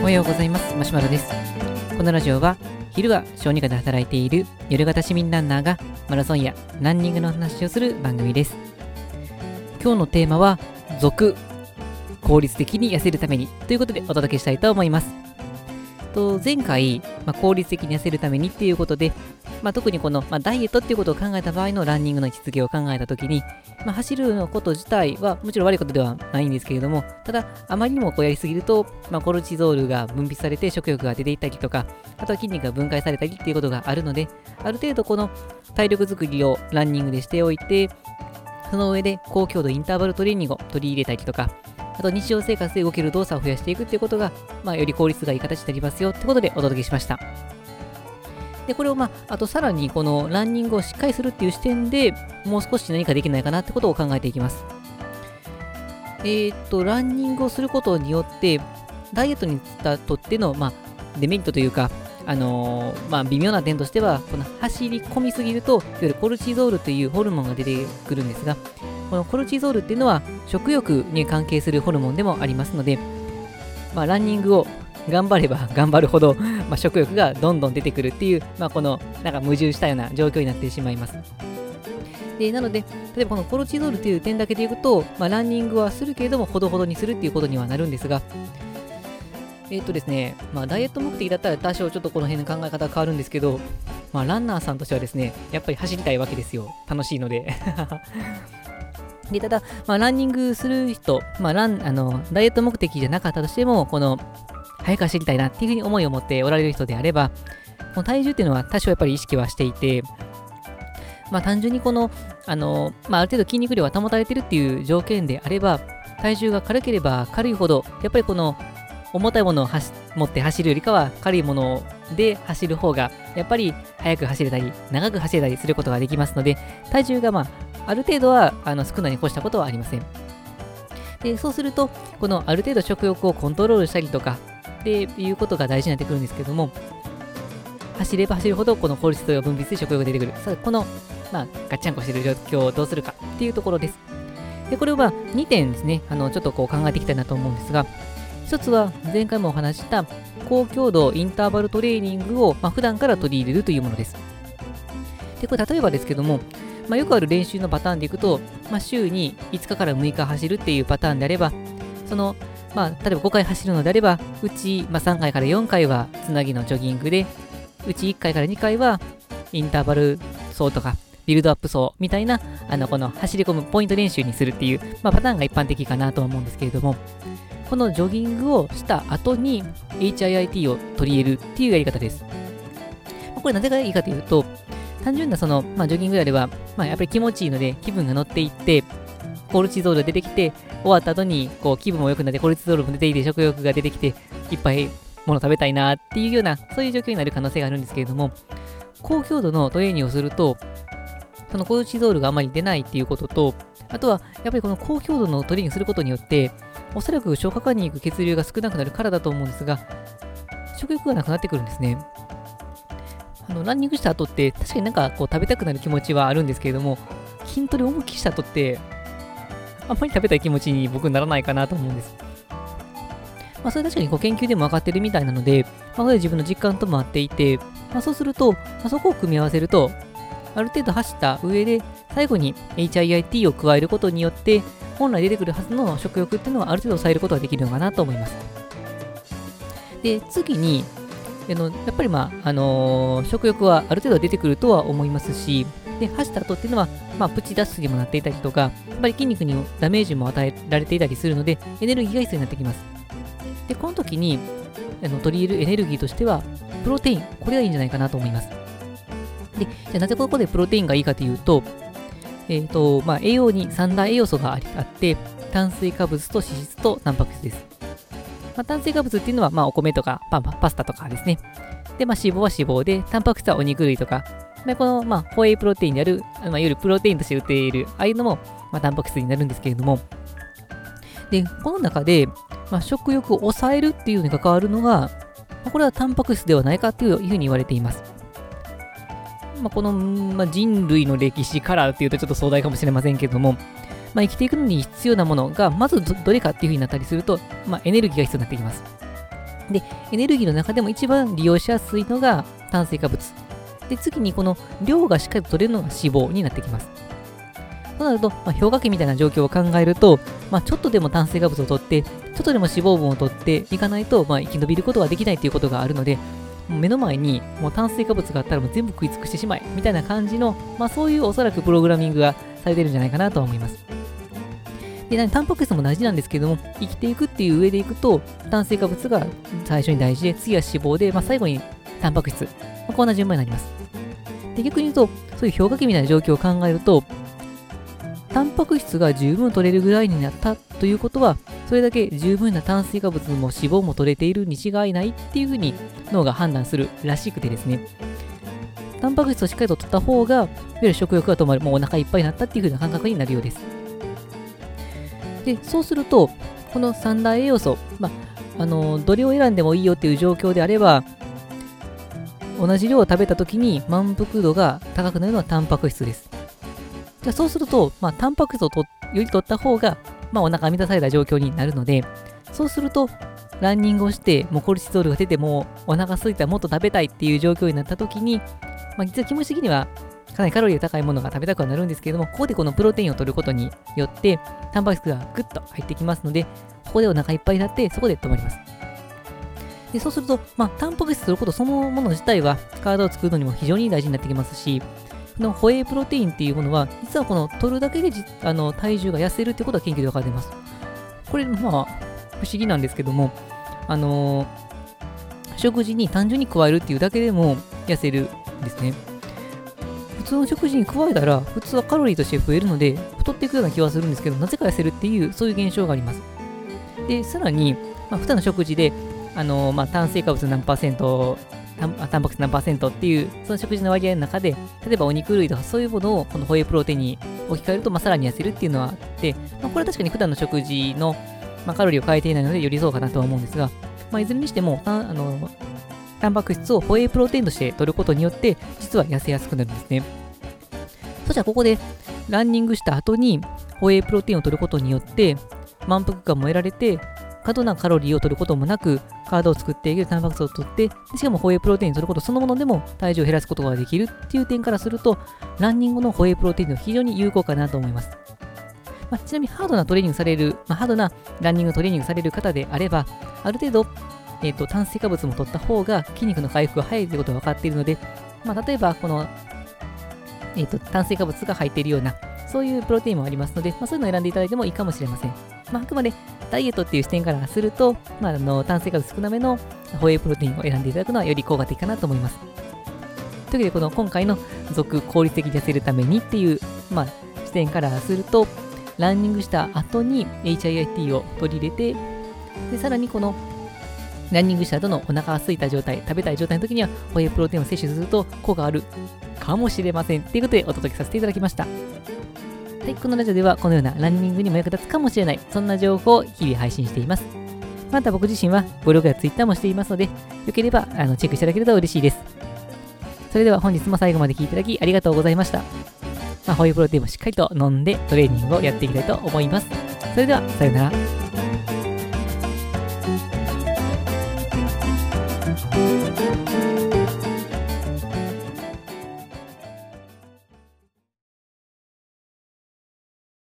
おはようございます。マシュマロです。このラジオは昼は小児科で働いている夜型市民ランナーがマラソンやランニングの話をする番組です。今日のテーマは続効率的に痩せるためにということでお届けしたいと思います。と前回、まあ、効率的に痩せるためにっていうことで、まあ、特にこの、まあ、ダイエットっていうことを考えた場合のランニングの位置づけを考えたときに、まあ、走るのこと自体はもちろん悪いことではないんですけれども、ただ、あまりにもこうやりすぎると、まあ、コルチゾールが分泌されて食欲が出ていったりとか、あとは筋肉が分解されたりっていうことがあるので、ある程度この体力作りをランニングでしておいて、その上で高強度インターバルトレーニングを取り入れたりとか、あと日常生活で動ける動作を増やしていくっていうことが、まあ、より効率がいい形になりますよってことでお届けしました。で、これをまあ、あとさらにこのランニングをしっかりするっていう視点でもう少し何かできないかなってことを考えていきます。えー、っと、ランニングをすることによって、ダイエットにとっての、まあ、デメリットというか、あのー、まあ、微妙な点としては、この走り込みすぎると、いわゆるコルチゾールというホルモンが出てくるんですが、このコルチゾールっていうのは食欲に関係するホルモンでもありますので、まあ、ランニングを頑張れば 頑張るほど、ま、食欲がどんどん出てくるっていう、まあ、このなんか矛盾したような状況になってしまいます。でなので、例えばこのコルチゾールという点だけでいくと、まあ、ランニングはするけれども、ほどほどにするっていうことにはなるんですが、えっ、ー、とですね、まあ、ダイエット目的だったら多少ちょっとこの辺の考え方変わるんですけど、まあ、ランナーさんとしてはですね、やっぱり走りたいわけですよ。楽しいので。で、ただ、まあ、ランニングする人、まあ、ラン、あの、ダイエット目的じゃなかったとしても、この、早く走りたいなっていうふうに思いを持っておられる人であれば、この体重っていうのは多少やっぱり意識はしていて、まあ、単純にこの、あの、まあ、ある程度筋肉量が保たれてるっていう条件であれば、体重が軽ければ軽いほど、やっぱりこの、重たいものを持って走るよりかは軽いもので走る方がやっぱり速く走れたり長く走れたりすることができますので体重がまあある程度はあの少ないに越したことはありません。で、そうすると、このある程度食欲をコントロールしたりとか、っていうことが大事になってくるんですけども、走れば走るほどこの効率と分泌で食欲が出てくる。さあ、この、まあ、ガッチャンコしてる状況をどうするかっていうところです。で、これは2点ですね、あの、ちょっとこう考えていきたいなと思うんですが、1つは前回もお話した高強度インターバルトレーニングを、まあ、普段から取り入れるというものです。で、これ例えばですけども、まあ、よくある練習のパターンでいくと、まあ、週に5日から6日走るっていうパターンであれば、その、まあ、例えば5回走るのであれば、うち、まあ、3回から4回はつなぎのジョギングで、うち1回から2回はインターバル走とか、ビルドアップ走みたいな、あの、この走り込むポイント練習にするっていう、まあ、パターンが一般的かなとは思うんですけれども、このジョギングをした後に HIIT を取り入れるっていうやり方です。これなぜがいいかというと、単純なその、まあ、ジョギングであれば、まあ、やっぱり気持ちいいので、気分が乗っていって、コルチゾールが出てきて、終わった後に、こう、気分も良くなって、コルチゾールも出てきて、食欲が出てきて、いっぱいもの食べたいなっていうような、そういう状況になる可能性があるんですけれども、高強度のトレーニングをすると、そのコルチゾールがあまり出ないっていうことと、あとは、やっぱりこの高強度のトレーニングすることによって、おそらく消化管に行く血流が少なくなるからだと思うんですが、食欲がなくなってくるんですね。あのランニングした後って、確かになんかこう食べたくなる気持ちはあるんですけれども、筋トレ思いっきした後って、あんまり食べたい気持ちに僕ならないかなと思うんです。まあ、それ確かにこう研究でも分かってるみたいなので、まあ、これ自分の実感とも合っていて、まあ、そうすると、まあ、そこを組み合わせると、ある程度走った上で、最後に HIIT を加えることによって、本来出てくるはずの食欲っていうのはある程度抑えることができるのかなと思います。で、次に、あのやっぱりまあ、あのー、食欲はある程度出てくるとは思いますし、で、走った後っていうのは、まあ、プチ脱水にもなっていたりとか、やっぱり筋肉にダメージも与えられていたりするので、エネルギーが必要になってきます。で、この時に、あの取り入れるエネルギーとしては、プロテイン、これがいいんじゃないかなと思います。で、じゃあなぜここでプロテインがいいかというと、えっ、ー、と、まあ、栄養に三大栄養素があって、炭水化物と脂質とタンパク質です。まあ、炭水化物っていうのは、まあ、お米とかパパスタとかですね。で、まあ、脂肪は脂肪で、タンパク質はお肉類とか、でこの、まあ、ホエイプロテインである、まあ、いわゆるプロテインとして売っている、ああいうのも、まあ、タンパク質になるんですけれども、で、この中で、まあ、食欲を抑えるっていうのに関わるのが、まあ、これはタンパク質ではないかというふうに言われています。まあ、この、まあ、人類の歴史からっていうとちょっと壮大かもしれませんけれども、まあ、生きていくのに必要なものが、まずどれかっていう風になったりすると、まあ、エネルギーが必要になってきます。で、エネルギーの中でも一番利用しやすいのが炭水化物。で、次にこの量がしっかりと取れるのが脂肪になってきます。そうなると、まあ、氷河期みたいな状況を考えると、まあ、ちょっとでも炭水化物を取って、ちょっとでも脂肪分を取っていかないと、まあ、生き延びることができないということがあるので、目の前にもう炭水化物があったらもう全部食い尽くしてしまえみたいな感じの、まあ、そういうおそらくプログラミングがされてるんじゃないかなと思います。で、タンパク質も大事なんですけども、生きていくっていう上でいくと、炭水化物が最初に大事で、次は脂肪で、まあ、最後にタンパク質。まあ、こんな順番になります。で、逆に言うと、そういう氷河期みたいな状況を考えると、タンパク質が十分取れるぐらいになったということは、それだけ十分な炭水化物も脂肪も取れているに違いないっていうふうに脳が判断するらしくてですね、タンパク質をしっかりと取った方が、いわゆる食欲が止まる、もうお腹いっぱいになったっていう風な感覚になるようです。で、そうすると、この三大栄養素、まあ、あの、どれを選んでもいいよっていう状況であれば、同じ量を食べた時に満腹度が高くなるのはタンパク質です。じゃあそうすると、まあ、タンパク質をとより取った方が、まあ、お腹満たされた状況になるので、そうすると、ランニングをして、もうコルチゾールが出ても、お腹空いたらもっと食べたいっていう状況になった時に、まあ、実は気持ち的には、かなりカロリーが高いものが食べたくはなるんですけれども、ここでこのプロテインを取ることによって、タンパク質がぐっと入ってきますので、ここでお腹いっぱいになって、そこで止まります。でそうすると、まあ、タンパク質取ることそのもの自体は、体を作るのにも非常に大事になってきますし、このホエイプロテインっていうものは、実はこの取るだけであの体重が痩せるってことは研究で分かっています。これ、まあ、不思議なんですけども、あのー、食事に単純に加えるっていうだけでも痩せるんですね。普通の食事に加えたら、普通はカロリーとして増えるので、太っていくような気はするんですけど、なぜか痩せるっていう、そういう現象があります。で、さらに、まあ、普段の食事で、あの、まあ、炭水化物何パーセントタンタンパク質何パーセントっていう、その食事の割合の中で、例えばお肉類とかそういうものをこのホエイプロテインに置き換えると、まあ、さらに痩せるっていうのはあって、まあ、これは確かに普段の食事の、まあ、カロリーを変えていないのでよりそうかなとは思うんですが、まあ、いずれにしても、あのタンパク質をホエイプロテインとして取ることによって、実は痩せやすくなるんですね。そしたらここで、ランニングした後に、ホエイプロテインを取ることによって、満腹感も得られて、過度なカロリーを取ることもなく、体を作っているタンパク質を取って、しかもホエイプロテインを取ることそのものでも体重を減らすことができるっていう点からすると、ランニングのホエイプロテインは非常に有効かなと思います。まあ、ちなみにハードなトレーニングされる、まあ、ハードなランニングトレーニングされる方であれば、ある程度、えーと、炭水化物も取った方が筋肉の回復が早いということが分かっているので、まあ、例えばこの、えーと炭水化物が入っているようなそういうプロテインもありますので、まあ、そういうのを選んでいただいてもいいかもしれません。まあ、あくまでダイエットっていう視点からすると、まあ、あの炭水化物少なめのホエイプロテインを選んでいただくのはより効果的かなと思います。というわけで、この今回の続効率的に痩せるためにっていう、まあ、視点からすると、ランニングした後に HIIT を取り入れて、でさらにこのランニングした後のお腹が空いた状態、食べたい状態の時には、ホエイプロテインを摂取すると効果があるかもしれません。ということでお届けさせていただきました。はい、このラジオではこのようなランニングにも役立つかもしれない、そんな情報を日々配信しています。また僕自身はブログやツイッターもしていますので、よければあのチェックしていただけると嬉しいです。それでは本日も最後まで聴いていただきありがとうございました。まあ、ホイプロテインもしっかりと飲んでトレーニングをやっていきたいと思います。それでは、さようなら。